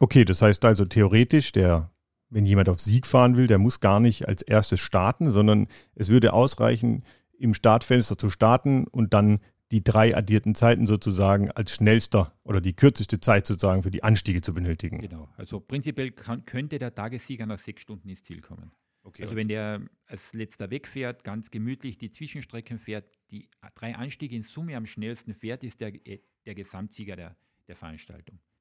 Okay, das heißt also theoretisch, der, wenn jemand auf Sieg fahren will, der muss gar nicht als erstes starten, sondern es würde ausreichen, im Startfenster zu starten und dann die drei addierten Zeiten sozusagen als schnellster oder die kürzeste Zeit sozusagen für die Anstiege zu benötigen. Genau, also prinzipiell kann, könnte der Tagessieger nach sechs Stunden ins Ziel kommen. Okay, also wenn der als letzter wegfährt, ganz gemütlich die Zwischenstrecken fährt, die drei Anstiege in Summe am schnellsten fährt, ist der, der Gesamtsieger der, der Veranstaltung.